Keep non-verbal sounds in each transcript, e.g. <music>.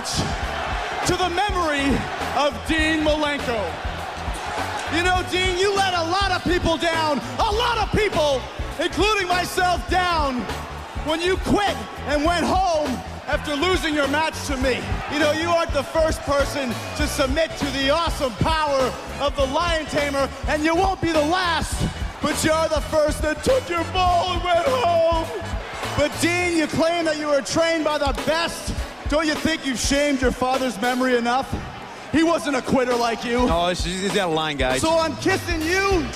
match to the memory of Dean Malenko. You know, Dean, you let a lot of people down, a lot of people, including myself, down when you quit and went home after losing your match to me. You know, you aren't the first person to submit to the awesome power of the Lion Tamer, and you won't be the last, but you're the first that took your ball and went home. But Dean, you claim that you were trained by the best. Don't you think you've shamed your father's memory enough? He wasn't a quitter like you. No, he's got a line, guys. So I'm kissing you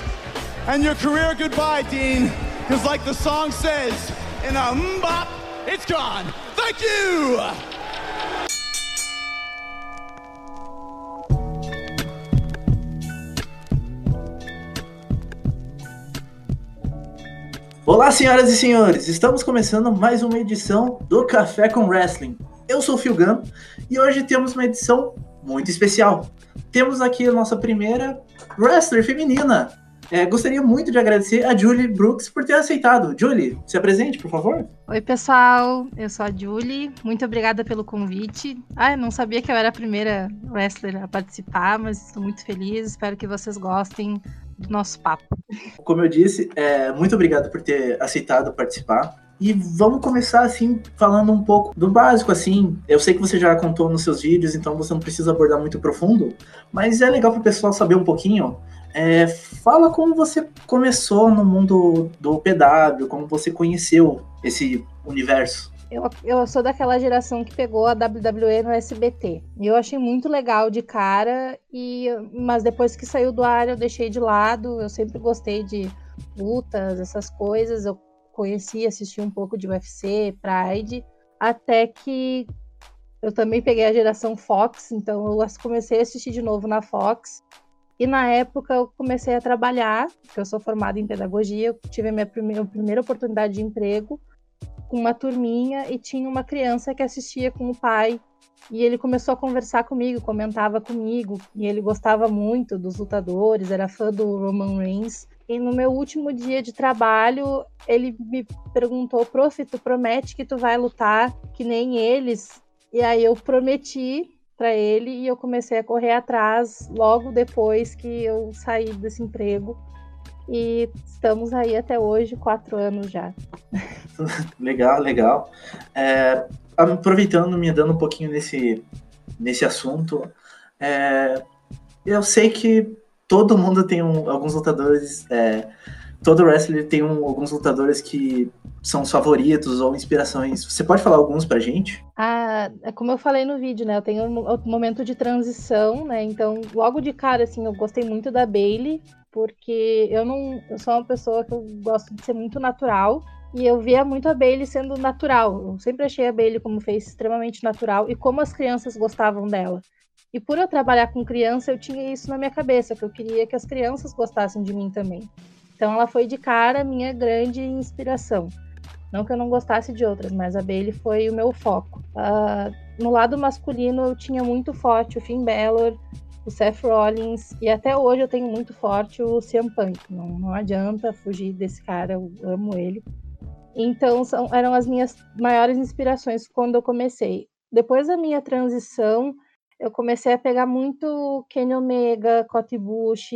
and your career goodbye, Dean. Because like the song says, in a mbop, it's gone. Thank you! Olá, senhoras e senhores! Estamos começando mais uma edição do Café com Wrestling. Eu sou o Phil Gunn e hoje temos uma edição muito especial. Temos aqui a nossa primeira wrestler feminina. É, gostaria muito de agradecer a Julie Brooks por ter aceitado. Julie, se apresente, por favor. Oi, pessoal. Eu sou a Julie. Muito obrigada pelo convite. Ah, não sabia que eu era a primeira wrestler a participar, mas estou muito feliz. Espero que vocês gostem do nosso papo. Como eu disse, é, muito obrigado por ter aceitado participar. E vamos começar assim falando um pouco do básico assim. Eu sei que você já contou nos seus vídeos, então você não precisa abordar muito profundo, mas é legal para o pessoal saber um pouquinho. É, fala como você começou no mundo do PW, como você conheceu esse universo. Eu, eu sou daquela geração que pegou a WWE no SBT. E eu achei muito legal de cara, e mas depois que saiu do ar eu deixei de lado. Eu sempre gostei de lutas, essas coisas. Eu conheci, assisti um pouco de UFC, Pride, até que eu também peguei a geração Fox, então eu comecei a assistir de novo na Fox. E na época eu comecei a trabalhar, porque eu sou formada em pedagogia, eu tive a minha primeira, primeira oportunidade de emprego com uma turminha e tinha uma criança que assistia com o pai. E ele começou a conversar comigo, comentava comigo, e ele gostava muito dos lutadores, era fã do Roman Reigns. E no meu último dia de trabalho, ele me perguntou: Prof, tu promete que tu vai lutar que nem eles? E aí eu prometi para ele e eu comecei a correr atrás logo depois que eu saí desse emprego. E estamos aí até hoje, quatro anos já. <laughs> <laughs> legal, legal. É, aproveitando, me dando um pouquinho nesse, nesse assunto, é, eu sei que todo mundo tem um, alguns lutadores, é, todo wrestler tem um, alguns lutadores que são os favoritos ou inspirações. Você pode falar alguns pra gente? Ah, é como eu falei no vídeo, né? Eu tenho um momento de transição, né? Então, logo de cara, assim, eu gostei muito da Bailey, porque eu não. Eu sou uma pessoa que eu gosto de ser muito natural. E eu via muito a Bailey sendo natural. Eu sempre achei a Bailey como fez extremamente natural e como as crianças gostavam dela. E por eu trabalhar com criança, eu tinha isso na minha cabeça, que eu queria que as crianças gostassem de mim também. Então ela foi de cara minha grande inspiração. Não que eu não gostasse de outras, mas a Bailey foi o meu foco. Uh, no lado masculino eu tinha muito forte o Finn Balor, o Seth Rollins e até hoje eu tenho muito forte o CM Punk. Não, não adianta fugir desse cara, eu amo ele. Então são, eram as minhas maiores inspirações quando eu comecei. Depois da minha transição, eu comecei a pegar muito Kenny Omega, Cote Bush,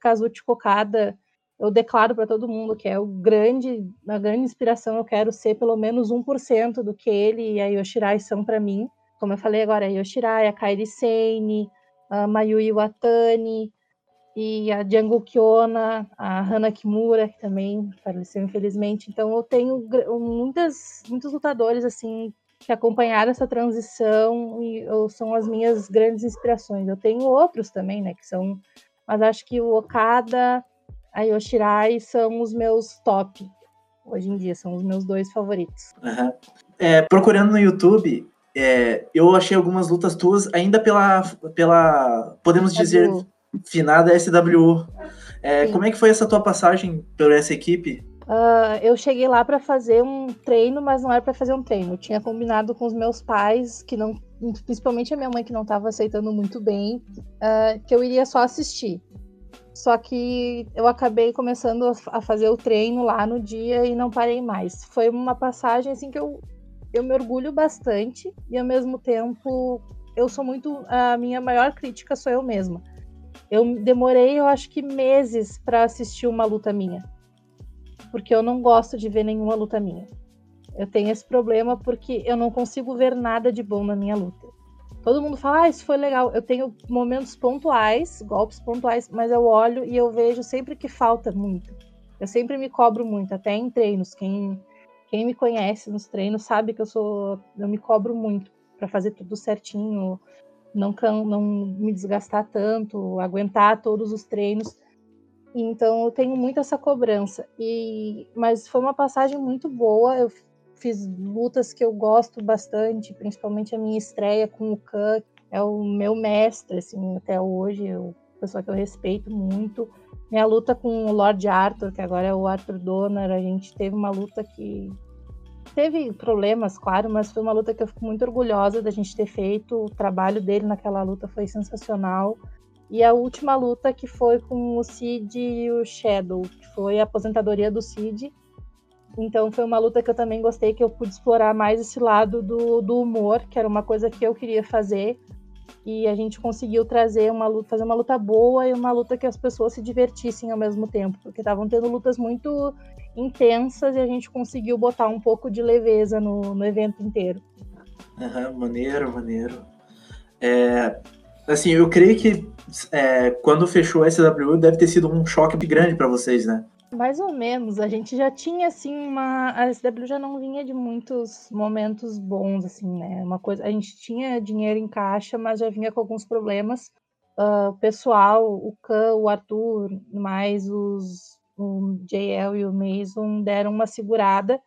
Kazuchi Kokada. Eu declaro para todo mundo que é o grande, a grande inspiração. Eu quero ser pelo menos 1% do que ele e a Yoshirai são para mim. Como eu falei agora, a Yoshirai, a Kairi Sane, a Mayui Watani e a Django Kiona, a Hana Kimura, que também faleceu infelizmente. Então eu tenho muitas, muitos lutadores assim que acompanharam essa transição e são as minhas grandes inspirações. Eu tenho outros também, né, que são, mas acho que o Okada, a Yoshirai são os meus top hoje em dia, são os meus dois favoritos. Uhum. É, procurando no YouTube, é, eu achei algumas lutas tuas ainda pela, pela podemos dizer, finada SWU. É, como é que foi essa tua passagem por essa equipe? Uh, eu cheguei lá para fazer um treino, mas não era para fazer um treino. Eu tinha combinado com os meus pais, que não, principalmente a minha mãe, que não estava aceitando muito bem, uh, que eu iria só assistir. Só que eu acabei começando a fazer o treino lá no dia e não parei mais. Foi uma passagem assim que eu eu me orgulho bastante e ao mesmo tempo eu sou muito a minha maior crítica sou eu mesma. Eu demorei, eu acho que meses para assistir uma luta minha. Porque eu não gosto de ver nenhuma luta minha. Eu tenho esse problema porque eu não consigo ver nada de bom na minha luta. Todo mundo fala, ah, isso foi legal. Eu tenho momentos pontuais, golpes pontuais, mas eu olho e eu vejo sempre que falta muito. Eu sempre me cobro muito, até em treinos. Quem, quem me conhece nos treinos sabe que eu sou, eu me cobro muito para fazer tudo certinho, não, não me desgastar tanto, aguentar todos os treinos. Então eu tenho muito essa cobrança. E mas foi uma passagem muito boa. Eu fiz lutas que eu gosto bastante, principalmente a minha estreia com o Khan, é o meu mestre assim até hoje, eu pessoa que eu respeito muito. Minha luta com o Lord Arthur, que agora é o Arthur Donner, a gente teve uma luta que teve problemas, claro, mas foi uma luta que eu fico muito orgulhosa da gente ter feito. O trabalho dele naquela luta foi sensacional. E a última luta que foi com o Cid e o Shadow, que foi a aposentadoria do Cid. Então foi uma luta que eu também gostei, que eu pude explorar mais esse lado do, do humor, que era uma coisa que eu queria fazer e a gente conseguiu trazer uma luta, fazer uma luta boa e uma luta que as pessoas se divertissem ao mesmo tempo, porque estavam tendo lutas muito intensas e a gente conseguiu botar um pouco de leveza no, no evento inteiro. Uhum, maneiro, maneiro. É, assim, eu creio que é, quando fechou a SW deve ter sido um choque grande para vocês, né? Mais ou menos, a gente já tinha assim uma a SW já não vinha de muitos momentos bons assim, né? Uma coisa, a gente tinha dinheiro em caixa, mas já vinha com alguns problemas. Uh, o pessoal, o Khan, o Arthur, mais os JL e o Mason deram uma segurada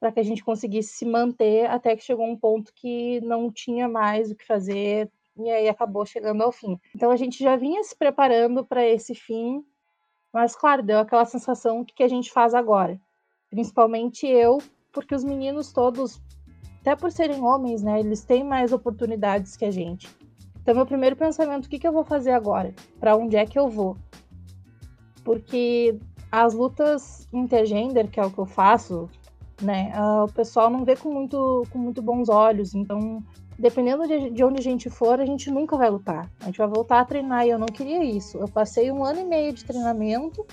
para que a gente conseguisse se manter até que chegou um ponto que não tinha mais o que fazer e aí acabou chegando ao fim. Então a gente já vinha se preparando para esse fim mas, claro, deu aquela sensação que, que a gente faz agora. Principalmente eu, porque os meninos todos, até por serem homens, né, eles têm mais oportunidades que a gente. Então, meu primeiro pensamento, o que, que eu vou fazer agora? Para onde é que eu vou? Porque as lutas intergender, que é o que eu faço, né, uh, o pessoal não vê com muito, com muito bons olhos. Então, dependendo de, de, onde a gente for, a gente nunca vai lutar. A gente vai voltar a treinar e eu não queria isso. Eu passei um ano e meio de treinamento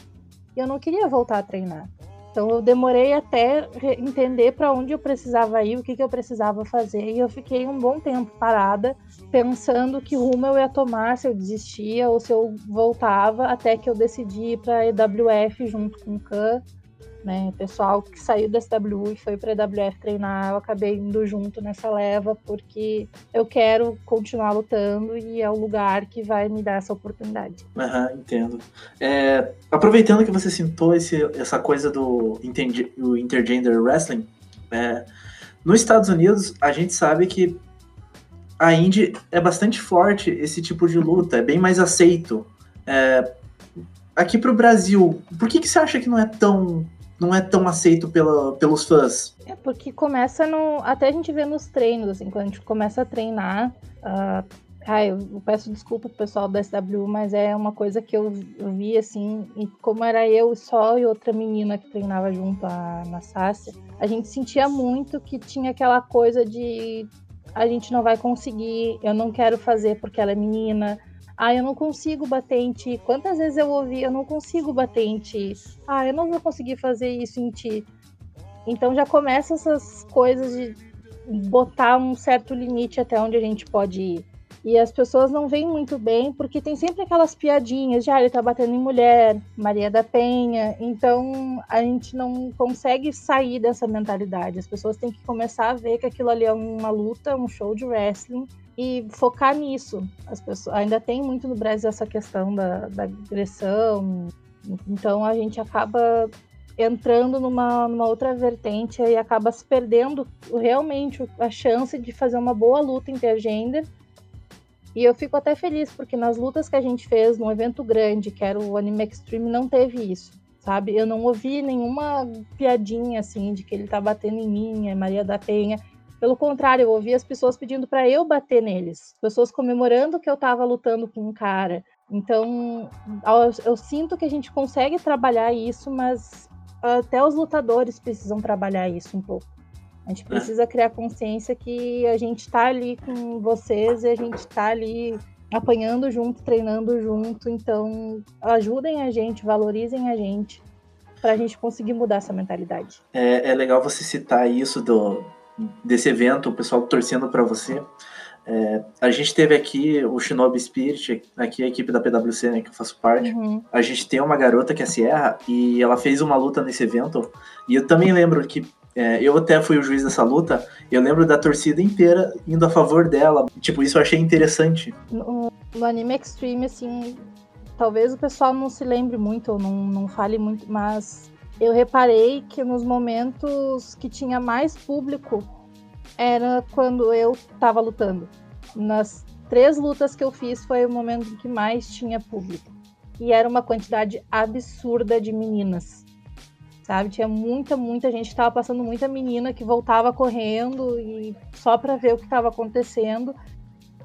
e eu não queria voltar a treinar. Então eu demorei até entender para onde eu precisava ir, o que, que eu precisava fazer, e eu fiquei um bom tempo parada, pensando que rumo eu ia tomar, se eu desistia ou se eu voltava, até que eu decidi ir para a EWF junto com o Khan né? Pessoal que saiu da SW e foi para a EWF treinar, eu acabei indo junto nessa leva porque eu quero continuar lutando e é o lugar que vai me dar essa oportunidade. Aham, uhum, entendo. É, aproveitando que você citou esse, essa coisa do intergender wrestling, é, nos Estados Unidos a gente sabe que a Indy é bastante forte esse tipo de luta, é bem mais aceito. É, aqui para o Brasil, por que, que você acha que não é tão não é tão aceito pela, pelos fãs. É porque começa no. Até a gente vê nos treinos, assim, quando a gente começa a treinar. Uh, ai, eu peço desculpa pro pessoal da SW, mas é uma coisa que eu, vi, assim, e como era eu só e outra menina que treinava junto a, na Sácia, a gente sentia muito que tinha aquela coisa de a gente não vai conseguir, eu não quero fazer porque ela é menina, ah, eu não consigo bater em ti. Quantas vezes eu ouvi, eu não consigo bater em ti. Ah, eu não vou conseguir fazer isso em ti. Então já começa essas coisas de botar um certo limite até onde a gente pode ir. E as pessoas não veem muito bem, porque tem sempre aquelas piadinhas de ah, ele tá batendo em mulher, Maria da Penha. Então a gente não consegue sair dessa mentalidade. As pessoas têm que começar a ver que aquilo ali é uma luta, um show de wrestling e focar nisso. As pessoas ainda tem muito no Brasil essa questão da, da agressão, então a gente acaba entrando numa, numa outra vertente e acaba se perdendo realmente a chance de fazer uma boa luta intergender. E eu fico até feliz porque nas lutas que a gente fez num evento grande, que era o Anime Extreme, não teve isso, sabe? Eu não ouvi nenhuma piadinha assim de que ele tá batendo em mim, é Maria da Penha. Pelo contrário, eu ouvi as pessoas pedindo para eu bater neles, pessoas comemorando que eu estava lutando com um cara. Então, eu sinto que a gente consegue trabalhar isso, mas até os lutadores precisam trabalhar isso um pouco. A gente precisa criar consciência que a gente está ali com vocês e a gente está ali apanhando junto, treinando junto. Então, ajudem a gente, valorizem a gente, para a gente conseguir mudar essa mentalidade. É, é legal você citar isso do, desse evento, o pessoal torcendo para você. É, a gente teve aqui o Shinobi Spirit, aqui a equipe da PwC, né, que eu faço parte. Uhum. A gente tem uma garota que é a Sierra e ela fez uma luta nesse evento. E eu também lembro que é, eu até fui o juiz dessa luta, eu lembro da torcida inteira indo a favor dela. Tipo, isso eu achei interessante. No, no anime Extreme, assim, talvez o pessoal não se lembre muito, ou não, não fale muito, mas eu reparei que nos momentos que tinha mais público era quando eu tava lutando. Nas três lutas que eu fiz foi o momento que mais tinha público. E era uma quantidade absurda de meninas sabe? Tinha muita, muita gente que tava passando muita menina que voltava correndo e só para ver o que estava acontecendo.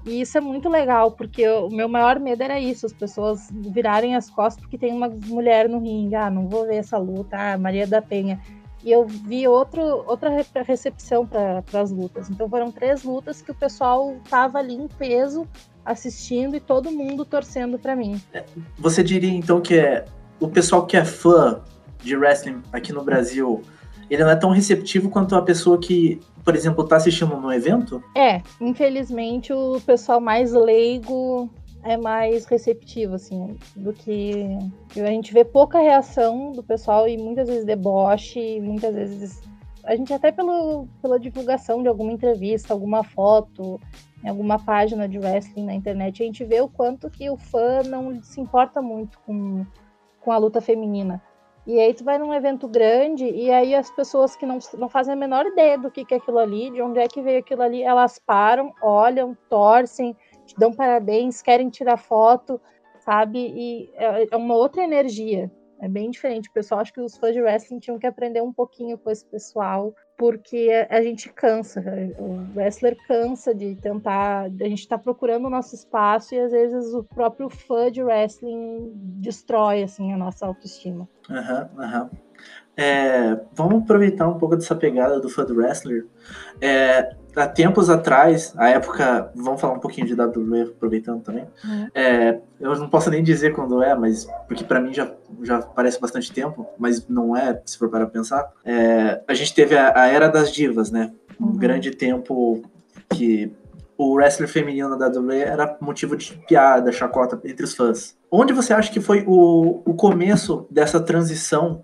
E isso é muito legal, porque o meu maior medo era isso, as pessoas virarem as costas porque tem uma mulher no ringue, ah, não vou ver essa luta, ah, Maria da Penha. E eu vi outro, outra recepção para as lutas. Então foram três lutas que o pessoal tava ali em peso assistindo e todo mundo torcendo para mim. É, você diria então que é o pessoal que é fã de wrestling aqui no Brasil, ele não é tão receptivo quanto a pessoa que, por exemplo, está assistindo no evento? É, infelizmente o pessoal mais leigo é mais receptivo, assim, do que. A gente vê pouca reação do pessoal e muitas vezes deboche, muitas vezes. A gente até pelo, pela divulgação de alguma entrevista, alguma foto, em alguma página de wrestling na internet, a gente vê o quanto que o fã não se importa muito com, com a luta feminina. E aí tu vai num evento grande e aí as pessoas que não, não fazem a menor ideia do que, que é aquilo ali, de onde é que veio aquilo ali, elas param, olham, torcem, te dão parabéns, querem tirar foto, sabe? E é, é uma outra energia. É bem diferente. O pessoal acho que os fãs de wrestling tinham que aprender um pouquinho com esse pessoal, porque a gente cansa. O wrestler cansa de tentar. A gente está procurando o nosso espaço e às vezes o próprio fã de wrestling destrói assim, a nossa autoestima. Aham, uhum, aham. Uhum. É, vamos aproveitar um pouco dessa pegada do fã do wrestler. É, há tempos atrás, a época, vamos falar um pouquinho de WWE aproveitando também. Uhum. É, eu não posso nem dizer quando é, mas porque para mim já, já parece bastante tempo, mas não é, se for para pensar. É, a gente teve a, a, era das divas, né? Um uhum. grande tempo que o wrestler feminino da WWE era motivo de piada, chacota entre os fãs. Onde você acha que foi o, o começo dessa transição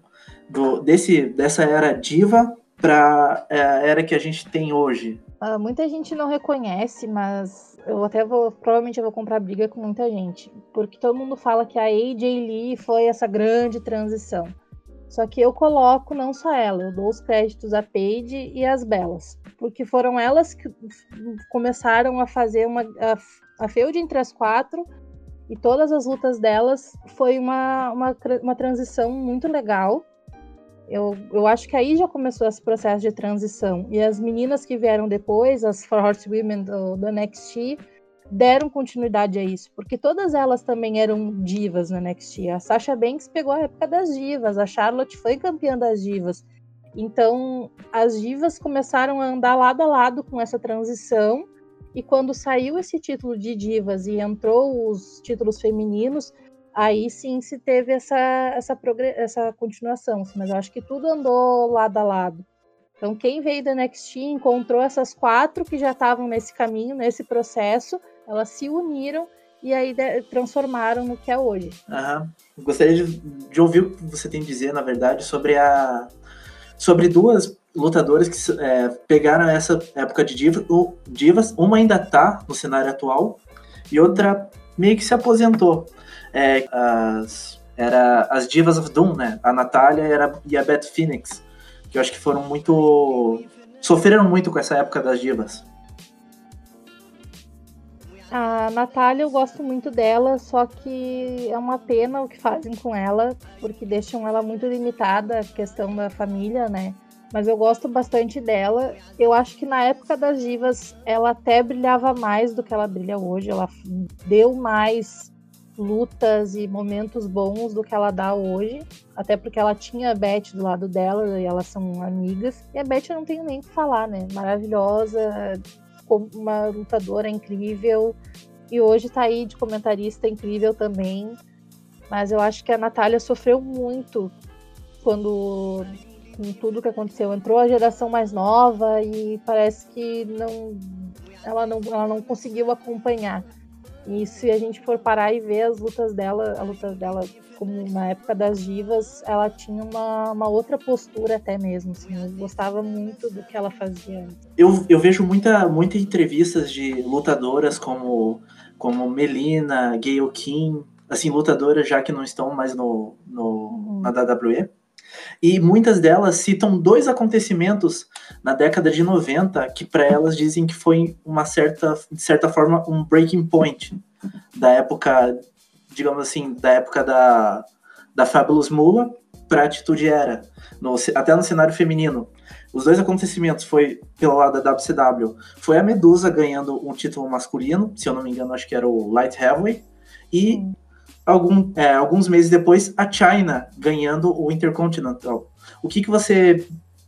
do, desse, dessa era diva para é, a era que a gente tem hoje? Uh, muita gente não reconhece, mas eu até vou. Provavelmente eu vou comprar briga com muita gente. Porque todo mundo fala que a AJ Lee foi essa grande transição. Só que eu coloco não só ela, eu dou os créditos a Paige e as Belas. Porque foram elas que começaram a fazer uma. A, a feud entre as quatro e todas as lutas delas foi uma, uma, uma transição muito legal eu, eu acho que aí já começou esse processo de transição. E as meninas que vieram depois, as Four Women do, do NXT, deram continuidade a isso, porque todas elas também eram divas no NXT. A Sasha Banks pegou a época das divas, a Charlotte foi campeã das divas. Então, as divas começaram a andar lado a lado com essa transição, e quando saiu esse título de divas e entrou os títulos femininos, aí sim se teve essa, essa, essa continuação, assim, mas eu acho que tudo andou lado a lado. Então, quem veio da NXT encontrou essas quatro que já estavam nesse caminho, nesse processo, elas se uniram e aí transformaram no que é hoje. Uhum. Gostaria de, de, ouvir o que você tem a dizer, na verdade, sobre a sobre duas lutadoras que é, pegaram essa época de diva, divas. Uma ainda está no cenário atual e outra meio que se aposentou é, as, era as Divas of Doom, né? A Natália era, e a Beth Phoenix, que eu acho que foram muito. sofreram muito com essa época das divas. A Natália, eu gosto muito dela, só que é uma pena o que fazem com ela, porque deixam ela muito limitada, a questão da família, né? Mas eu gosto bastante dela. Eu acho que na época das divas, ela até brilhava mais do que ela brilha hoje. Ela deu mais lutas e momentos bons do que ela dá hoje. Até porque ela tinha a Beth do lado dela e elas são amigas. E a Beth eu não tenho nem o que falar, né? Maravilhosa, uma lutadora incrível. E hoje tá aí de comentarista incrível também. Mas eu acho que a Natália sofreu muito quando com tudo que aconteceu. Entrou a geração mais nova e parece que não ela não, ela não conseguiu acompanhar. E se a gente for parar e ver as lutas dela, a luta dela como na época das divas, ela tinha uma, uma outra postura até mesmo, assim, eu gostava muito do que ela fazia. Eu, eu vejo muita, muita entrevistas de lutadoras como, como Melina, Gayle King, assim, lutadoras já que não estão mais no, no, uhum. na WWE, e muitas delas citam dois acontecimentos na década de 90 que para elas dizem que foi uma certa, de certa forma, um breaking point da época, digamos assim, da época da, da Fabulous Mula para a Atitude Era, no, até no cenário feminino. Os dois acontecimentos foi pelo lado da WCW. Foi a Medusa ganhando um título masculino, se eu não me engano, acho que era o Light Heavyweight, e algum, é, alguns meses depois, a China ganhando o Intercontinental. O que, que você.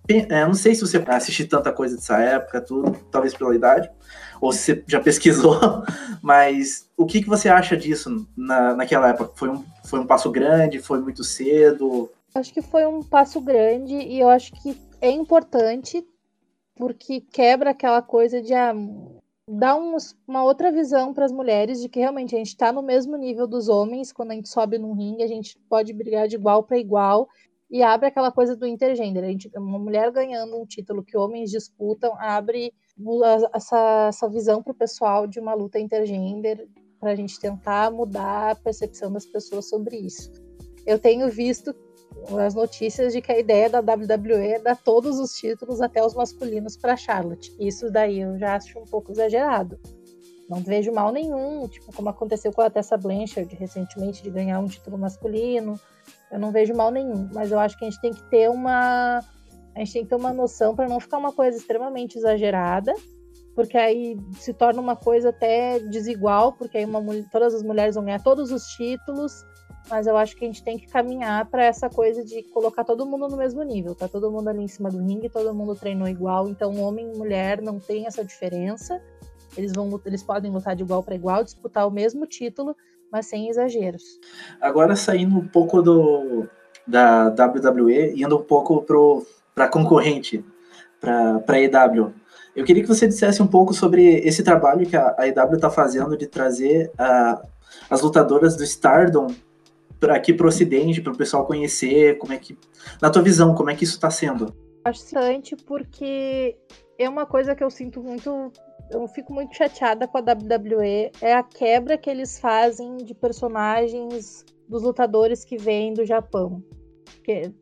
É, não sei se você assistiu tanta coisa dessa época, tudo, talvez pela idade, ou se você já pesquisou, <laughs> mas o que, que você acha disso na, naquela época? Foi um, foi um passo grande? Foi muito cedo? Acho que foi um passo grande e eu acho que é importante porque quebra aquela coisa de ah, dá um, uma outra visão para as mulheres de que realmente a gente está no mesmo nível dos homens quando a gente sobe num ringue, a gente pode brigar de igual para igual e abre aquela coisa do intergender. A gente, uma mulher ganhando um título que homens disputam abre essa, essa visão para o pessoal de uma luta intergender para a gente tentar mudar a percepção das pessoas sobre isso. Eu tenho visto as notícias de que a ideia da WWE é dar todos os títulos, até os masculinos, para Charlotte. Isso daí eu já acho um pouco exagerado. Não vejo mal nenhum, tipo, como aconteceu com a Tessa Blanchard recentemente, de ganhar um título masculino. Eu não vejo mal nenhum, mas eu acho que a gente tem que ter uma. A gente tem que ter uma noção para não ficar uma coisa extremamente exagerada, porque aí se torna uma coisa até desigual, porque aí uma, todas as mulheres vão ganhar todos os títulos mas eu acho que a gente tem que caminhar para essa coisa de colocar todo mundo no mesmo nível. Tá todo mundo ali em cima do ringue, todo mundo treinou igual, então homem e mulher não tem essa diferença. Eles vão eles podem lutar de igual para igual, disputar o mesmo título, mas sem exageros. Agora saindo um pouco do da WWE, indo um pouco para concorrente, para a EW. Eu queria que você dissesse um pouco sobre esse trabalho que a, a EW está fazendo de trazer uh, as lutadoras do Stardom aqui para o Ocidente, para o pessoal conhecer, como é que, na tua visão, como é que isso está sendo? Acho interessante porque é uma coisa que eu sinto muito, eu fico muito chateada com a WWE, é a quebra que eles fazem de personagens dos lutadores que vêm do Japão. Porque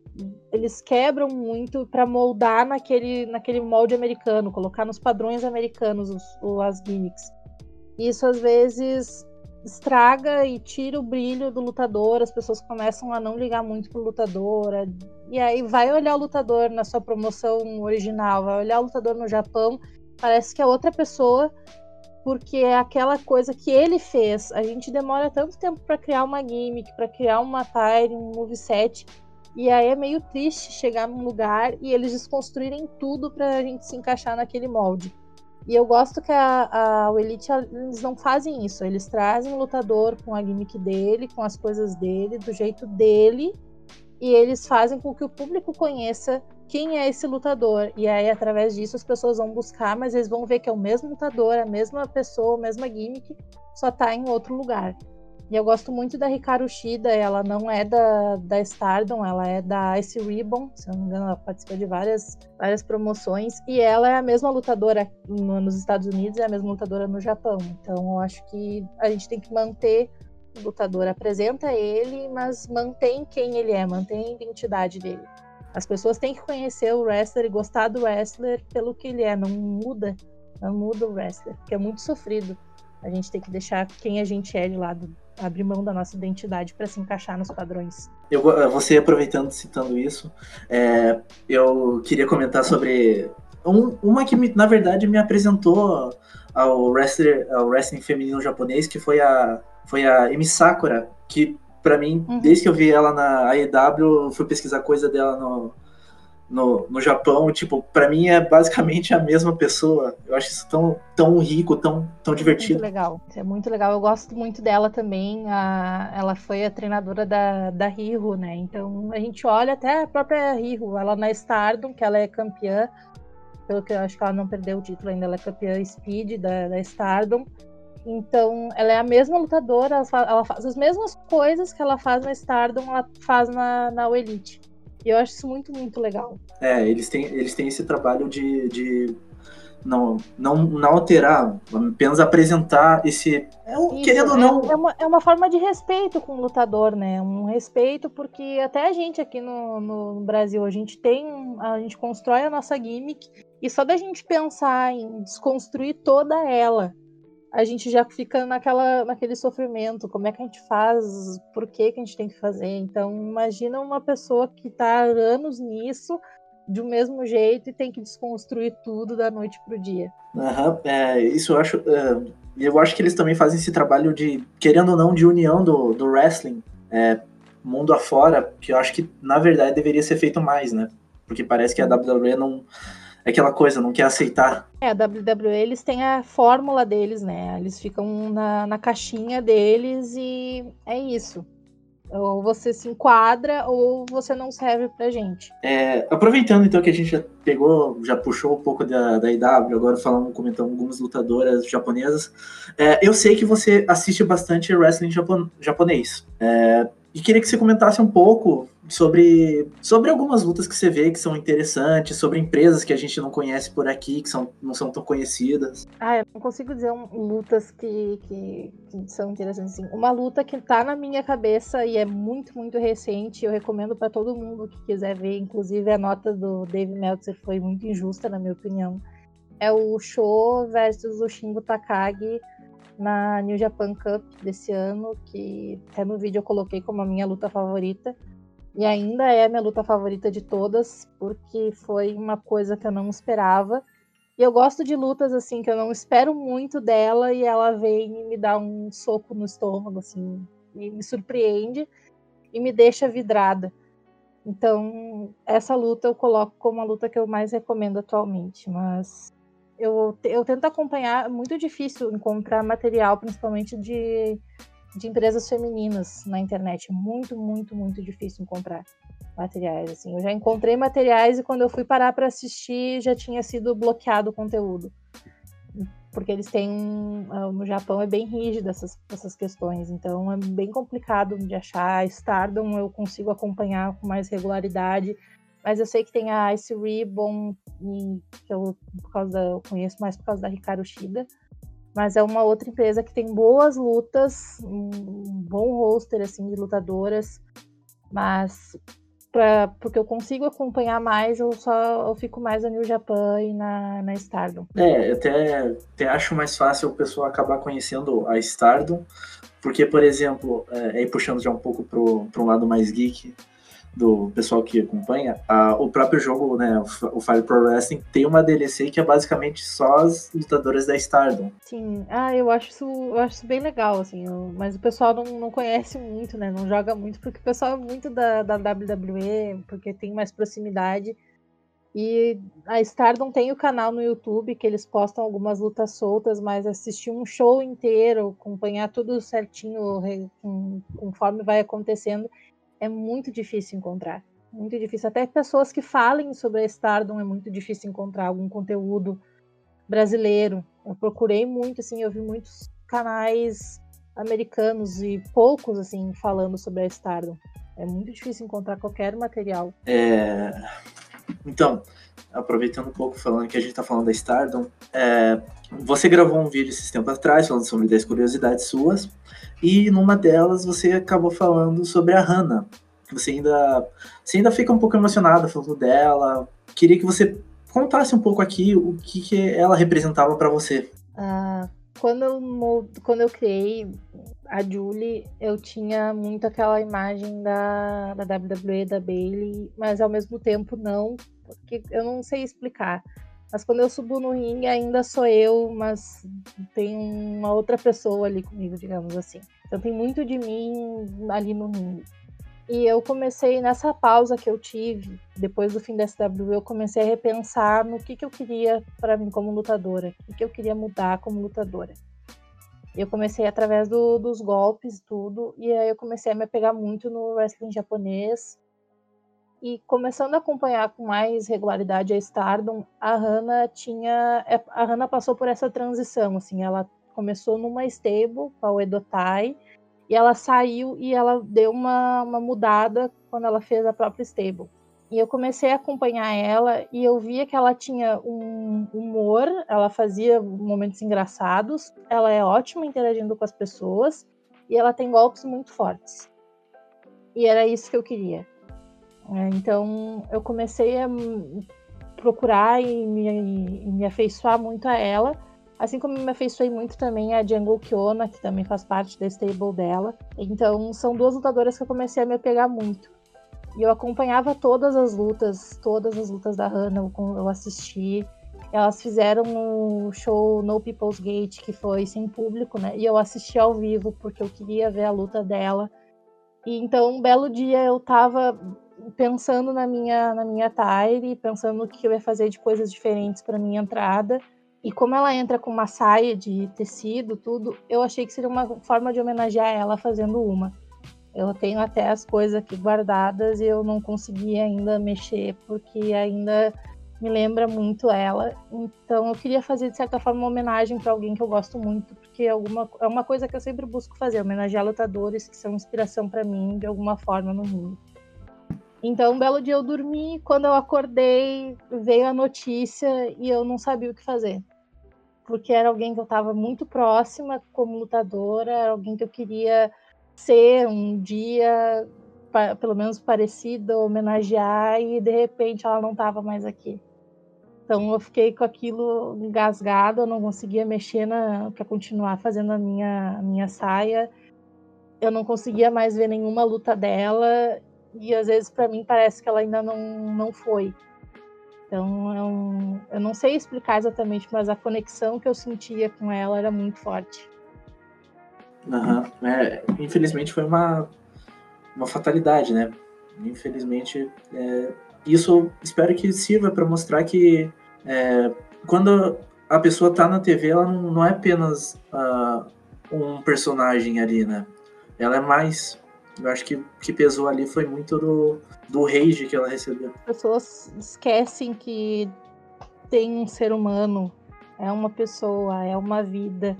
eles quebram muito para moldar naquele, naquele molde americano, colocar nos padrões americanos os, as gimmicks. Isso às vezes estraga e tira o brilho do lutador, as pessoas começam a não ligar muito pro lutador, e aí vai olhar o lutador na sua promoção original, vai olhar o lutador no Japão, parece que é outra pessoa, porque é aquela coisa que ele fez. A gente demora tanto tempo para criar uma gimmick, para criar uma tire, um moveset, e aí é meio triste chegar num lugar e eles desconstruírem tudo pra gente se encaixar naquele molde. E eu gosto que a, a, o Elite eles não fazem isso. Eles trazem o lutador com a gimmick dele, com as coisas dele, do jeito dele, e eles fazem com que o público conheça quem é esse lutador. E aí, através disso, as pessoas vão buscar, mas eles vão ver que é o mesmo lutador, a mesma pessoa, a mesma gimmick, só tá em outro lugar. E eu gosto muito da Hikaru Shida, ela não é da, da Stardom, ela é da Ice Ribbon, se não me engano, ela participa de várias, várias promoções, e ela é a mesma lutadora no, nos Estados Unidos e é a mesma lutadora no Japão. Então eu acho que a gente tem que manter o lutador, apresenta ele, mas mantém quem ele é, mantém a identidade dele. As pessoas têm que conhecer o wrestler e gostar do wrestler pelo que ele é, não muda, não muda o wrestler, que é muito sofrido. A gente tem que deixar quem a gente é de lado abrir mão da nossa identidade para se encaixar nos padrões. Eu, você aproveitando, citando isso, é, eu queria comentar sobre um, uma que, me, na verdade, me apresentou ao, wrestler, ao wrestling feminino japonês, que foi a, foi a Emi Sakura, que para mim, uhum. desde que eu vi ela na AEW, fui pesquisar coisa dela no, no, no Japão, tipo, para mim é basicamente a mesma pessoa. Eu acho isso tão, tão rico, tão, tão divertido. Muito legal, é muito legal. Eu gosto muito dela também. A, ela foi a treinadora da, da Riho, né? Então a gente olha até a própria Riho, ela na Stardom, que ela é campeã, pelo que eu acho que ela não perdeu o título ainda, ela é campeã Speed da, da Stardom. Então, ela é a mesma lutadora, ela faz, ela faz, as mesmas coisas que ela faz na Stardom, ela faz na, na Elite. E eu acho isso muito, muito legal. É, eles têm, eles têm esse trabalho de, de não, não, não alterar, apenas apresentar esse. É um, Isso, querendo ou não. É uma, é uma forma de respeito com o lutador, né? Um respeito, porque até a gente aqui no, no Brasil, a gente tem. A gente constrói a nossa gimmick, e só da gente pensar em desconstruir toda ela a gente já fica naquela, naquele sofrimento. Como é que a gente faz? Por que, que a gente tem que fazer? Então, imagina uma pessoa que está há anos nisso, de um mesmo jeito, e tem que desconstruir tudo da noite para o dia. Uhum, é, isso eu acho. Uh, eu acho que eles também fazem esse trabalho de, querendo ou não, de união do, do wrestling é, mundo afora, que eu acho que, na verdade, deveria ser feito mais, né? Porque parece que a WWE não é aquela coisa, não quer aceitar. É, a WWE, eles têm a fórmula deles, né? Eles ficam na, na caixinha deles e é isso. Ou você se enquadra ou você não serve pra gente. É, aproveitando então que a gente já pegou, já puxou um pouco da, da IW, agora falando, comentando algumas lutadoras japonesas. É, eu sei que você assiste bastante wrestling japon, japonês. É, e queria que você comentasse um pouco sobre, sobre algumas lutas que você vê que são interessantes, sobre empresas que a gente não conhece por aqui, que são, não são tão conhecidas. Ah, eu não consigo dizer um, lutas que, que, que, são interessantes. Assim. Uma luta que tá na minha cabeça e é muito, muito recente, eu recomendo para todo mundo que quiser ver, inclusive a nota do Dave Meltzer foi muito injusta, na minha opinião. É o Show versus o Shingo Takagi na New Japan Cup desse ano, que até no vídeo eu coloquei como a minha luta favorita. E ainda é a minha luta favorita de todas, porque foi uma coisa que eu não esperava. E eu gosto de lutas assim que eu não espero muito dela e ela vem e me dá um soco no estômago assim, e me surpreende e me deixa vidrada. Então, essa luta eu coloco como a luta que eu mais recomendo atualmente, mas eu, eu tento acompanhar, é muito difícil encontrar material, principalmente de de empresas femininas na internet. Muito, muito, muito difícil encontrar materiais. Assim, eu já encontrei materiais e quando eu fui parar para assistir já tinha sido bloqueado o conteúdo, porque eles têm ah, no Japão é bem rígido essas, essas questões, então é bem complicado de achar. Stardom eu consigo acompanhar com mais regularidade, mas eu sei que tem a Ice Ribbon que eu, por causa da, eu conheço mais por causa da Hikaru Shida mas é uma outra empresa que tem boas lutas, um bom roster assim de lutadoras, mas pra, porque eu consigo acompanhar mais, eu só eu fico mais na New Japan e na, na Stardom. É, até, até acho mais fácil o pessoal acabar conhecendo a Stardom, porque, por exemplo, é, aí puxando já um pouco para um lado mais geek, do pessoal que acompanha, a, o próprio jogo, né, o, o Fire Pro Wrestling, tem uma DLC que é basicamente só as lutadoras da Stardom. Sim, ah, eu acho isso, eu acho isso bem legal, assim, eu, mas o pessoal não, não conhece muito, né, não joga muito, porque o pessoal é muito da, da WWE, porque tem mais proximidade. E a Stardom tem o canal no YouTube que eles postam algumas lutas soltas, mas assistir um show inteiro, acompanhar tudo certinho conforme vai acontecendo, é muito difícil encontrar. Muito difícil. Até pessoas que falem sobre a Stardom é muito difícil encontrar algum conteúdo brasileiro. Eu procurei muito, assim, eu vi muitos canais americanos e poucos, assim, falando sobre a Stardom. É muito difícil encontrar qualquer material. É... Então, aproveitando um pouco, falando que a gente está falando da Stardom, é... você gravou um vídeo esses tempos atrás falando sobre 10 curiosidades suas. E numa delas você acabou falando sobre a Hannah. Você ainda, você ainda fica um pouco emocionada falando dela. Queria que você contasse um pouco aqui o que, que ela representava para você. Ah, quando, eu, quando eu criei a Julie, eu tinha muito aquela imagem da, da WWE, da Bailey, mas ao mesmo tempo não, porque eu não sei explicar. Mas quando eu subo no ringue, ainda sou eu, mas tem uma outra pessoa ali comigo, digamos assim. Então tem muito de mim ali no ringue. E eu comecei nessa pausa que eu tive, depois do fim da SW, eu comecei a repensar no que, que eu queria para mim como lutadora, o que, que eu queria mudar como lutadora. Eu comecei através do, dos golpes, tudo, e aí eu comecei a me pegar muito no wrestling japonês, e começando a acompanhar com mais regularidade a Stardom, a Hannah tinha. É, a Hannah passou por essa transição, assim, ela começou numa stable, com a Uedotai, e ela saiu e ela deu uma, uma mudada quando ela fez a própria stable. E eu comecei a acompanhar ela e eu via que ela tinha um humor, ela fazia momentos engraçados, ela é ótima interagindo com as pessoas e ela tem golpes muito fortes. E era isso que eu queria. É, então eu comecei a procurar e me, e me afeiçoar muito a ela, assim como me afeiçoei muito também a Jungle Kiona, que também faz parte da stable dela. Então são duas lutadoras que eu comecei a me apegar muito. E eu acompanhava todas as lutas, todas as lutas da Hannah, eu assisti. Elas fizeram o show No People's Gate, que foi sem público, né? E eu assisti ao vivo porque eu queria ver a luta dela. E então, um belo dia eu tava pensando na minha na minha tire, pensando no que eu ia fazer de coisas diferentes para minha entrada. E como ela entra com uma saia de tecido, tudo, eu achei que seria uma forma de homenagear ela fazendo uma. Eu tenho até as coisas aqui guardadas e eu não consegui ainda mexer porque ainda me lembra muito ela. Então eu queria fazer de certa forma uma homenagem para alguém que eu gosto muito, porque é, alguma, é uma coisa que eu sempre busco fazer, homenagear lutadores que são inspiração para mim de alguma forma no mundo. Então, um belo dia eu dormi, quando eu acordei, veio a notícia e eu não sabia o que fazer. Porque era alguém que eu estava muito próxima como lutadora, era alguém que eu queria ser um dia, pelo menos parecida, homenagear, e de repente ela não estava mais aqui. Então eu fiquei com aquilo engasgado, eu não conseguia mexer para continuar fazendo a minha, a minha saia. Eu não conseguia mais ver nenhuma luta dela e às vezes para mim parece que ela ainda não, não foi. Então eu, eu não sei explicar exatamente, mas a conexão que eu sentia com ela era muito forte. Uhum. É, infelizmente foi uma, uma fatalidade, né? Infelizmente, é, isso espero que sirva para mostrar que é, quando a pessoa está na TV, ela não, não é apenas uh, um personagem ali, né? Ela é mais eu acho que que pesou ali foi muito do, do rage que ela recebeu. As pessoas esquecem que tem um ser humano, é uma pessoa, é uma vida.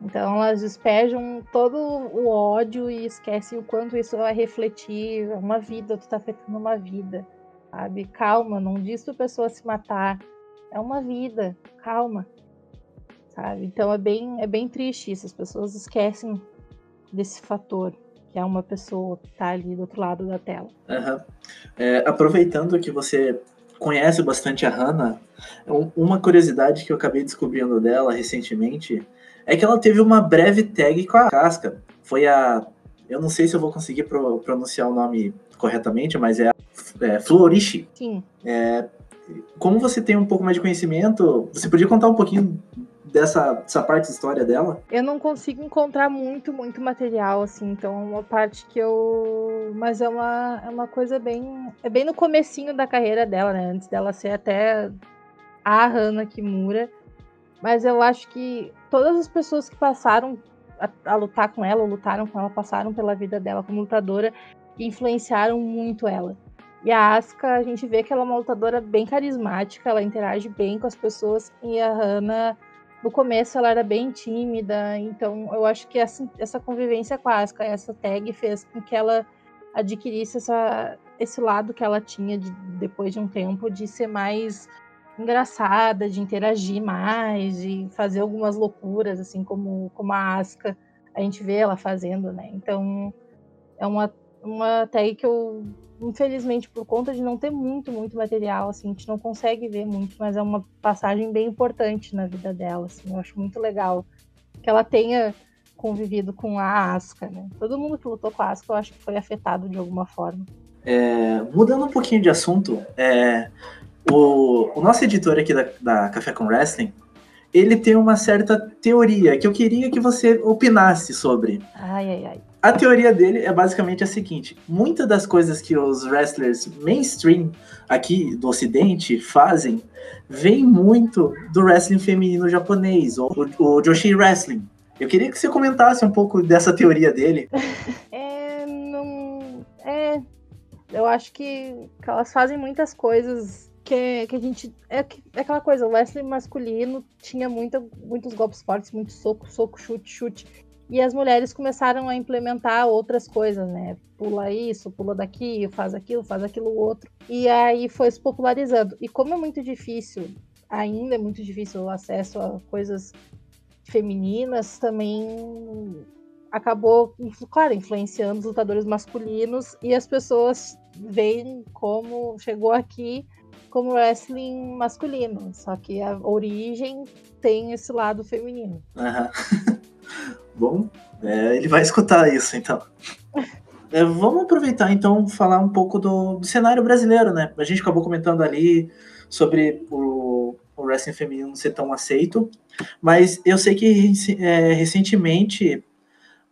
Então elas despejam todo o ódio e esquecem o quanto isso vai refletir. É uma vida, tu tá afetando uma vida, sabe? Calma, não diz pra pessoa se matar. É uma vida, calma. Sabe? Então é bem, é bem triste isso, as pessoas esquecem desse fator que é uma pessoa que está ali do outro lado da tela. Uhum. É, aproveitando que você conhece bastante a Hannah, uma curiosidade que eu acabei descobrindo dela recentemente é que ela teve uma breve tag com a Casca. Foi a. Eu não sei se eu vou conseguir pro, pronunciar o nome corretamente, mas é a é, Florishi. Sim. É, como você tem um pouco mais de conhecimento, você podia contar um pouquinho dessa, dessa parte da história dela? Eu não consigo encontrar muito, muito material, assim, então é uma parte que eu. Mas é uma, é uma coisa bem. É bem no comecinho da carreira dela, né? Antes dela ser até a Hannah Kimura. Mas eu acho que todas as pessoas que passaram a, a lutar com ela, ou lutaram com ela, passaram pela vida dela como lutadora, influenciaram muito ela. E a Asuka, a gente vê que ela é uma lutadora bem carismática, ela interage bem com as pessoas, e a Hannah no começo ela era bem tímida, então eu acho que essa, essa convivência com a Asuka, essa tag fez com que ela adquirisse essa, esse lado que ela tinha de, depois de um tempo de ser mais engraçada, de interagir mais, de fazer algumas loucuras, assim como, como a Asuka, a gente vê ela fazendo, né? Então é uma, uma tag que eu infelizmente, por conta de não ter muito, muito material, assim, a gente não consegue ver muito, mas é uma passagem bem importante na vida dela, assim, eu acho muito legal que ela tenha convivido com a Asuka, né? Todo mundo que lutou com a Asuka, eu acho que foi afetado de alguma forma. É, mudando um pouquinho de assunto, é, o, o nosso editor aqui da, da Café com Wrestling, ele tem uma certa teoria que eu queria que você opinasse sobre. Ai, ai, ai. A teoria dele é basicamente a seguinte: muitas das coisas que os wrestlers mainstream aqui do Ocidente fazem vem muito do wrestling feminino japonês, ou o Joshi Wrestling. Eu queria que você comentasse um pouco dessa teoria dele. <laughs> É, não. É. Eu acho que elas fazem muitas coisas que, que a gente. É, é aquela coisa, o wrestling masculino tinha muita, muitos golpes fortes, muito soco, soco, chute, chute. E as mulheres começaram a implementar outras coisas, né? Pula isso, pula daqui, faz aquilo, faz aquilo outro. E aí foi se popularizando. E como é muito difícil, ainda é muito difícil o acesso a coisas femininas, também acabou, claro, influenciando os lutadores masculinos e as pessoas veem como chegou aqui como wrestling masculino, só que a origem tem esse lado feminino. Uhum. <laughs> Bom, é, ele vai escutar isso então. É, vamos aproveitar então falar um pouco do, do, cenário brasileiro, né? A gente acabou comentando ali sobre o, o wrestling feminino ser tão aceito, mas eu sei que é, recentemente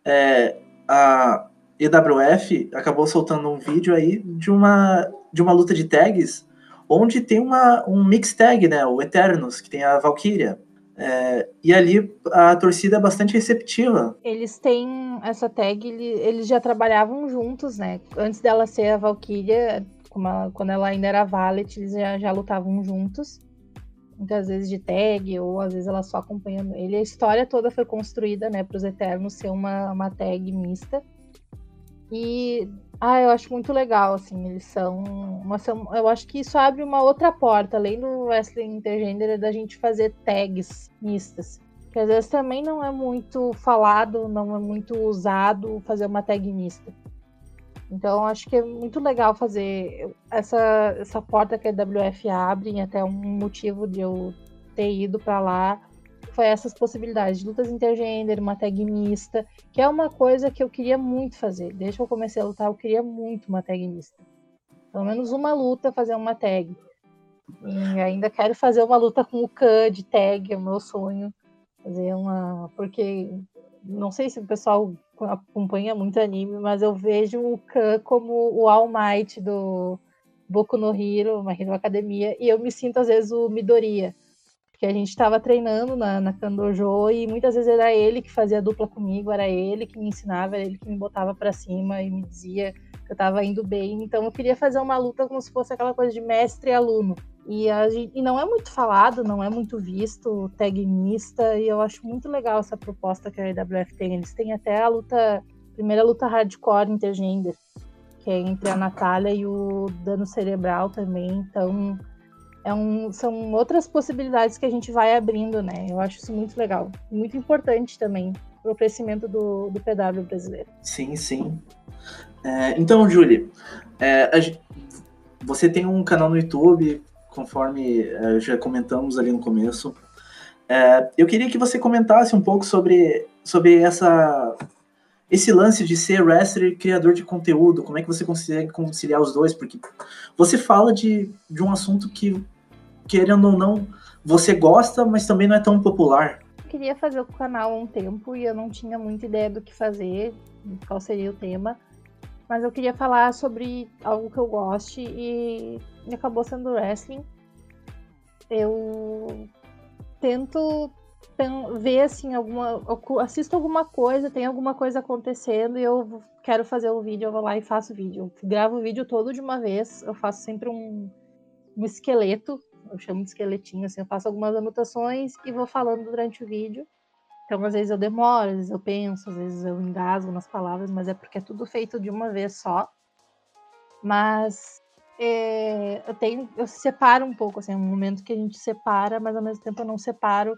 é, a EWF acabou soltando um vídeo aí de uma, de uma luta de tags onde tem uma, um mix tag, né? O Eternos, que tem a Valkyria. É, e ali a torcida é bastante receptiva. Eles têm essa tag, eles já trabalhavam juntos, né? Antes dela ser a Valkyria, quando ela ainda era Valet, eles já, já lutavam juntos. Muitas vezes de tag, ou às vezes ela só acompanhando ele. A história toda foi construída, né, para os Eternos ser uma, uma tag mista. E ah, eu acho muito legal, assim, eles são, uma, são. Eu acho que isso abre uma outra porta, além do wrestling intergênero, é da gente fazer tags mistas. Que às vezes também não é muito falado, não é muito usado fazer uma tag mista. Então acho que é muito legal fazer essa, essa porta que a WF abre, até um motivo de eu ter ido para lá foi essas possibilidades de lutas intergênero, uma tag mista, que é uma coisa que eu queria muito fazer. Desde que eu comecei a lutar, eu queria muito uma tag mista. Pelo menos uma luta fazer uma tag. E ainda quero fazer uma luta com o Khan de tag, é o meu sonho. Fazer uma. Porque não sei se o pessoal acompanha muito anime, mas eu vejo o Khan como o All Might do Boku no Hero, My Hero Academia, e eu me sinto às vezes o Midoriya que a gente estava treinando na, na Kandojo e muitas vezes era ele que fazia dupla comigo, era ele que me ensinava, era ele que me botava para cima e me dizia que eu estava indo bem. Então eu queria fazer uma luta como se fosse aquela coisa de mestre e aluno. E, a, e não é muito falado, não é muito visto, tag mista, e eu acho muito legal essa proposta que a IWF tem. Eles têm até a luta, primeira luta hardcore intergender, que é entre a Natália e o Dano Cerebral também. Então é um, são outras possibilidades que a gente vai abrindo, né? Eu acho isso muito legal. Muito importante também para o crescimento do, do PW brasileiro. Sim, sim. É, então, Julie, é, você tem um canal no YouTube, conforme é, já comentamos ali no começo. É, eu queria que você comentasse um pouco sobre, sobre essa esse lance de ser wrestler e criador de conteúdo, como é que você consegue conciliar os dois? Porque você fala de, de um assunto que, querendo ou não, você gosta, mas também não é tão popular. Eu queria fazer o canal há um tempo e eu não tinha muita ideia do que fazer, qual seria o tema. Mas eu queria falar sobre algo que eu goste e acabou sendo wrestling. Eu tento ver assim alguma assisto alguma coisa tem alguma coisa acontecendo e eu quero fazer o vídeo eu vou lá e faço o vídeo eu gravo o vídeo todo de uma vez eu faço sempre um, um esqueleto eu chamo de esqueletinho assim eu faço algumas anotações e vou falando durante o vídeo. Então às vezes eu demoro às vezes eu penso às vezes eu engasgo nas palavras mas é porque é tudo feito de uma vez só. Mas é, eu tenho eu separo um pouco assim é um momento que a gente separa mas ao mesmo tempo eu não separo.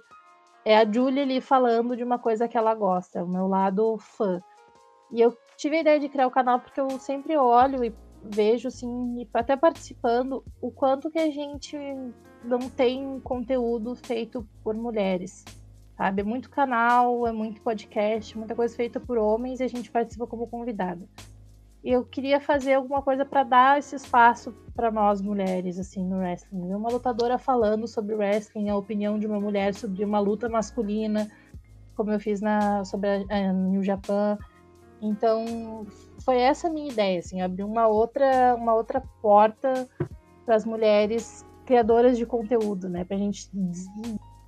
É a Julia ali falando de uma coisa que ela gosta, o meu lado fã. E eu tive a ideia de criar o canal porque eu sempre olho e vejo, assim, até participando, o quanto que a gente não tem conteúdo feito por mulheres. Sabe? É muito canal, é muito podcast, muita coisa feita por homens e a gente participa como convidada. E eu queria fazer alguma coisa para dar esse espaço para nós mulheres, assim, no wrestling. Uma lutadora falando sobre wrestling, a opinião de uma mulher sobre uma luta masculina, como eu fiz na, sobre a, a New Japan. Então, foi essa a minha ideia, assim, abrir uma outra, uma outra porta para as mulheres criadoras de conteúdo, né? Pra gente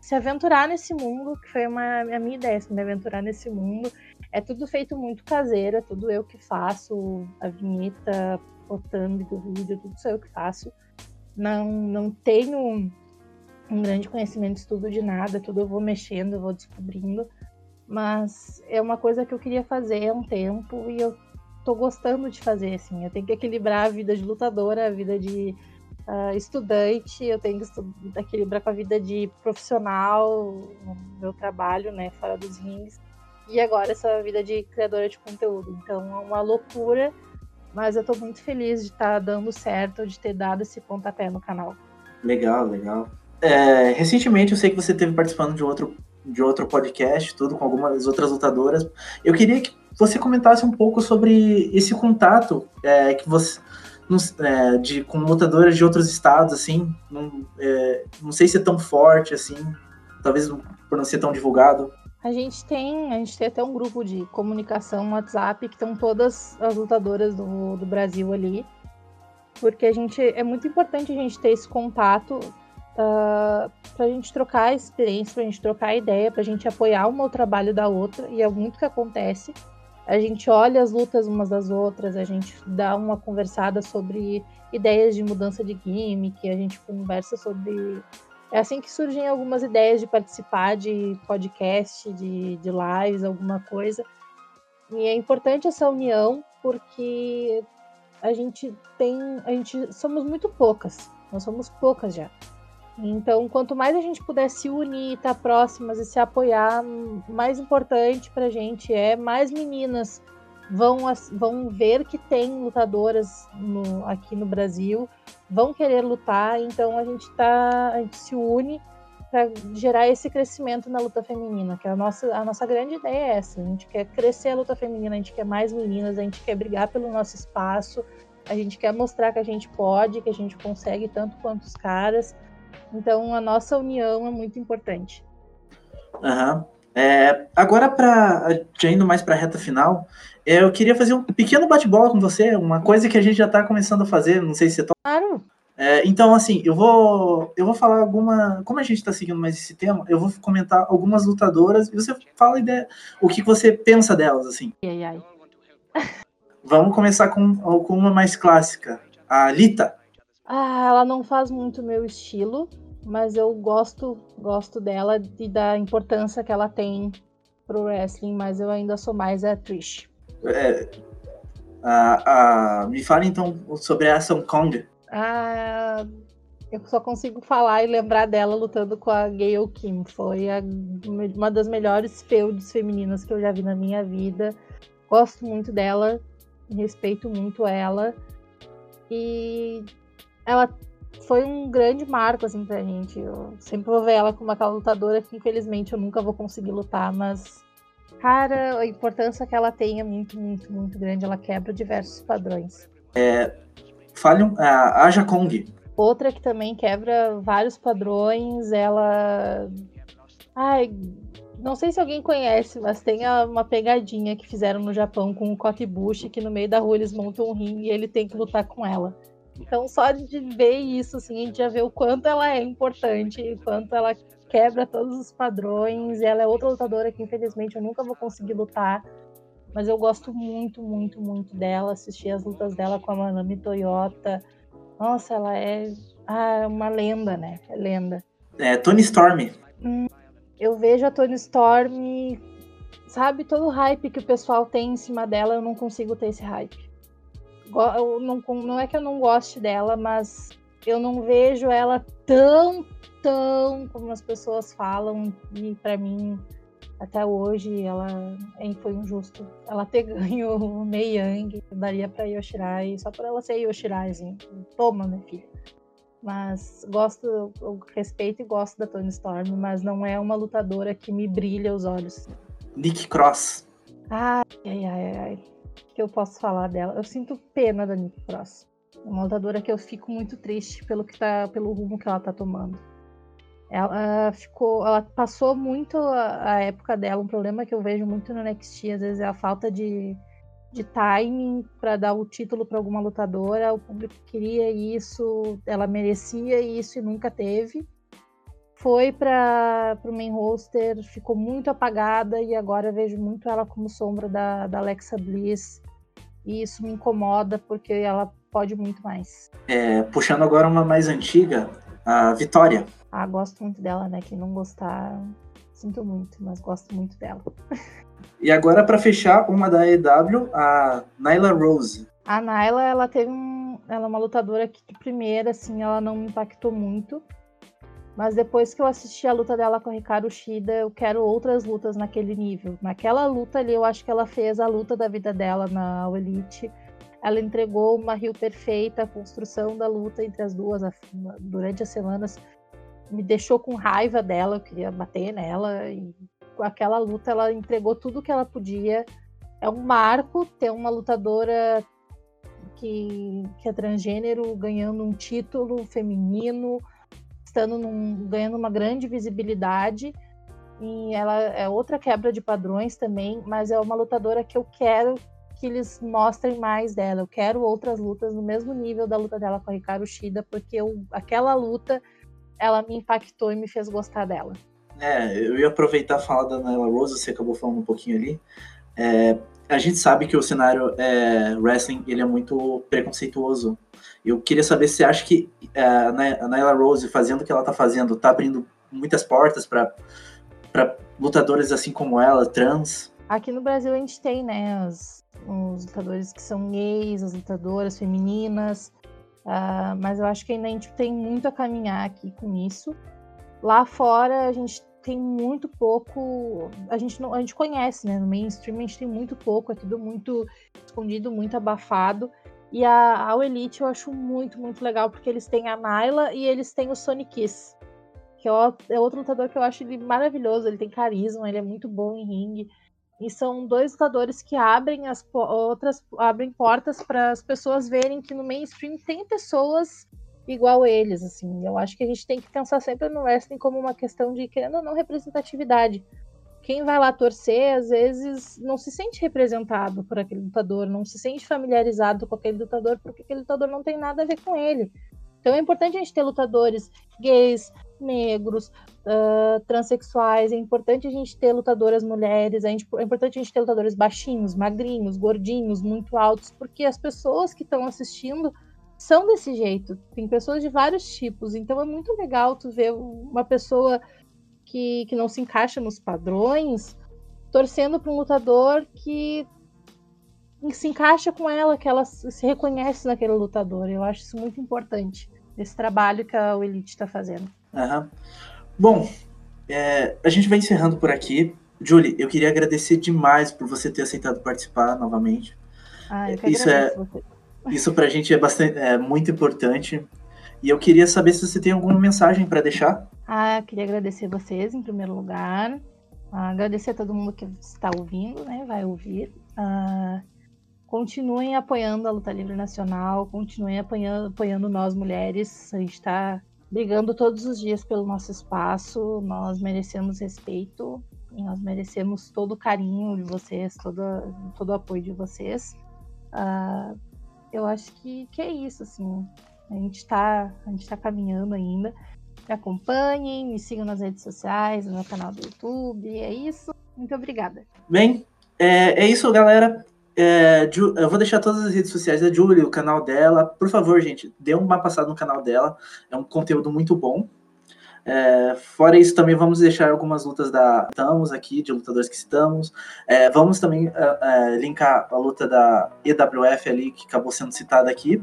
se aventurar nesse mundo, que foi uma, a minha ideia, assim, me aventurar nesse mundo. É tudo feito muito caseiro, é tudo eu que faço, a vinheta, o thumb do vídeo, tudo sou eu que faço. Não, não tenho um grande conhecimento, estudo de nada, tudo eu vou mexendo, eu vou descobrindo. Mas é uma coisa que eu queria fazer há um tempo e eu tô gostando de fazer, assim. Eu tenho que equilibrar a vida de lutadora, a vida de uh, estudante, eu tenho que equilibrar com a vida de profissional, meu trabalho, né, fora dos rings. E agora essa vida de criadora de conteúdo. Então é uma loucura, mas eu tô muito feliz de estar tá dando certo, de ter dado esse pontapé no canal. Legal, legal. É, recentemente eu sei que você esteve participando de outro de outro podcast, tudo com algumas outras lutadoras. Eu queria que você comentasse um pouco sobre esse contato é, que você é, de com lutadoras de outros estados, assim, não, é, não sei se é tão forte assim, talvez por não ser tão divulgado. A gente tem, a gente tem até um grupo de comunicação WhatsApp que estão todas as lutadoras do, do Brasil ali, porque a gente é muito importante a gente ter esse contato uh, ah, para a gente trocar experiência, para a gente trocar ideia, para a gente apoiar uma o trabalho da outra, e é muito que acontece. A gente olha as lutas umas das outras, a gente dá uma conversada sobre ideias de mudança de gimmick, a gente conversa sobre. É assim que surgem algumas ideias de participar de podcast, de, de lives, alguma coisa. E é importante essa união porque a gente tem. A gente somos muito poucas. Nós somos poucas já. Então, quanto mais a gente puder se unir, estar tá próximas e se apoiar, mais importante para a gente é mais meninas vão, vão ver que tem lutadoras no, aqui no Brasil, vão querer lutar. Então, a gente tá, a gente se une para gerar esse crescimento na luta feminina, que é a nossa, a nossa grande ideia é essa. A gente quer crescer a luta feminina, a gente quer mais meninas, a gente quer brigar pelo nosso espaço, a gente quer mostrar que a gente pode, que a gente consegue tanto quanto os caras. Então, a nossa união é muito importante. Uhum. É, agora, para indo mais para a reta final, eu queria fazer um pequeno bate-bola com você, uma coisa que a gente já está começando a fazer, não sei se você Claro. É, então, assim, eu vou, eu vou falar alguma. Como a gente está seguindo mais esse tema, eu vou comentar algumas lutadoras e você fala ideia, o que você pensa delas, assim. Ai, ai. Vamos começar com, com uma mais clássica, a Lita. Ah, ela não faz muito meu estilo, mas eu gosto, gosto dela e da importância que ela tem pro wrestling, mas eu ainda sou mais a Trish. É, a, a, me fale então sobre a Song Kong. Ah, eu só consigo falar e lembrar dela lutando com a Gail Kim. Foi a, uma das melhores feudes femininas que eu já vi na minha vida. Gosto muito dela, respeito muito ela. E ela foi um grande marco, assim, pra gente. Eu sempre vou ver ela como aquela lutadora que, infelizmente, eu nunca vou conseguir lutar, mas, cara, a importância que ela tem é muito, muito, muito grande. Ela quebra diversos padrões. É, fale a Aja Kong. Outra que também quebra vários padrões, ela. Ai, não sei se alguém conhece, mas tem uma pegadinha que fizeram no Japão com o Kotibushi, que no meio da rua eles montam um ringue e ele tem que lutar com ela. Então, só de ver isso, assim, a gente já vê o quanto ela é importante, o quanto ela quebra todos os padrões. E ela é outra lutadora que, infelizmente, eu nunca vou conseguir lutar. Mas eu gosto muito, muito, muito dela. Assisti as lutas dela com a Manami Toyota. Nossa, ela é ah, uma lenda, né? É lenda. É, Tony Storm. Hum, eu vejo a Tony Storm, sabe, todo o hype que o pessoal tem em cima dela, eu não consigo ter esse hype não, não é que eu não goste dela, mas eu não vejo ela tão, tão como as pessoas falam. E para mim, até hoje, ela foi injusto. Ela ter <laughs> ganho o Mei Yang, daria pra Yoshirai, só por ela ser Yoshirai, assim. Toma, minha filha. Mas gosto, eu respeito e gosto da Tony Storm, mas não é uma lutadora que me brilha os olhos. Nick Cross. Ai, ai, ai, ai. Que eu posso falar dela? Eu sinto pena da Nick Cross. É uma lutadora que eu fico muito triste pelo que tá, pelo rumo que ela tá tomando. Ela ficou, ela passou muito a, a época dela. Um problema que eu vejo muito no NXT às vezes é a falta de, de timing para dar o título para alguma lutadora. O público queria isso, ela merecia isso e nunca teve. Foi para o main roster, ficou muito apagada e agora vejo muito ela como sombra da, da Alexa Bliss. E isso me incomoda porque ela pode muito mais. É, puxando agora uma mais antiga, a Vitória. Ah, gosto muito dela, né? Quem não gostar, sinto muito, mas gosto muito dela. E agora, para fechar, uma da EW, a Nyla Rose. A Nyla, ela teve um. Ela é uma lutadora que, de primeira, assim, ela não me impactou muito. Mas depois que eu assisti a luta dela com a Ricardo Shida, eu quero outras lutas naquele nível. Naquela luta ali, eu acho que ela fez a luta da vida dela na Elite. Ela entregou uma rio perfeita, a construção da luta entre as duas durante as semanas me deixou com raiva dela, eu queria bater nela. E com aquela luta, ela entregou tudo que ela podia. É um marco ter uma lutadora que, que é transgênero ganhando um título feminino estando num, ganhando uma grande visibilidade. E ela é outra quebra de padrões também, mas é uma lutadora que eu quero que eles mostrem mais dela. Eu quero outras lutas no mesmo nível da luta dela com a Ricardo Shida, porque eu, aquela luta ela me impactou e me fez gostar dela. É, eu ia aproveitar e falar da Nyla Rose, você acabou falando um pouquinho ali. É, a gente sabe que o cenário é, wrestling ele é muito preconceituoso eu queria saber se você acha que é, a Nyla Rose, fazendo o que ela está fazendo, está abrindo muitas portas para lutadores assim como ela, trans. Aqui no Brasil a gente tem, né, os, os lutadores que são gays, as lutadoras femininas, uh, mas eu acho que ainda a gente tem muito a caminhar aqui com isso. Lá fora a gente tem muito pouco, a gente não, a gente conhece, né, no mainstream a gente tem muito pouco, é tudo muito escondido, muito abafado. E a, a Elite eu acho muito, muito legal, porque eles têm a Nyla e eles têm o Sonic Kiss. Que é outro lutador que eu acho ele maravilhoso, ele tem carisma, ele é muito bom em ringue. E são dois lutadores que abrem as outras abrem portas para as pessoas verem que no mainstream tem pessoas igual eles, assim. Eu acho que a gente tem que pensar sempre no wrestling como uma questão de querendo ou não representatividade quem vai lá torcer, às vezes, não se sente representado por aquele lutador, não se sente familiarizado com aquele lutador, porque aquele lutador não tem nada a ver com ele. Então é importante a gente ter lutadores gays, negros, uh, transexuais, é importante a gente ter lutadoras mulheres, é, é importante a gente ter lutadores baixinhos, magrinhos, gordinhos, muito altos, porque as pessoas que estão assistindo são desse jeito. Tem pessoas de vários tipos, então é muito legal tu ver uma pessoa que, que não se encaixa nos padrões, torcendo para um lutador que se encaixa com ela, que ela se reconhece naquele lutador. Eu acho isso muito importante, esse trabalho que a Elite está fazendo. Uhum. Bom, é, a gente vai encerrando por aqui. Julie, eu queria agradecer demais por você ter aceitado participar novamente. Ah, isso é você. isso para a gente é bastante é muito importante. E eu queria saber se você tem alguma mensagem para deixar. Ah, queria agradecer vocês em primeiro lugar. Ah, agradecer a todo mundo que está ouvindo, né? Vai ouvir. Ah, continuem apoiando a luta livre nacional, continuem apoiando, apoiando nós mulheres. A gente está brigando todos os dias pelo nosso espaço. Nós merecemos respeito e nós merecemos todo o carinho de vocês, todo, todo o apoio de vocês. Ah, eu acho que, que é isso, assim. A gente está tá caminhando ainda. Me acompanhem, me sigam nas redes sociais, no meu canal do YouTube. É isso. Muito obrigada. Bem, é, é isso, galera. É, eu vou deixar todas as redes sociais da Julie, o canal dela. Por favor, gente, dê uma passada no canal dela. É um conteúdo muito bom. É, fora isso, também vamos deixar algumas lutas da estamos aqui, de lutadores que estamos. É, vamos também é, é linkar a luta da EWF ali, que acabou sendo citada aqui.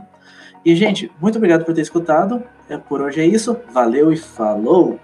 E, gente, muito obrigado por ter escutado. É, por hoje é isso. Valeu e falou!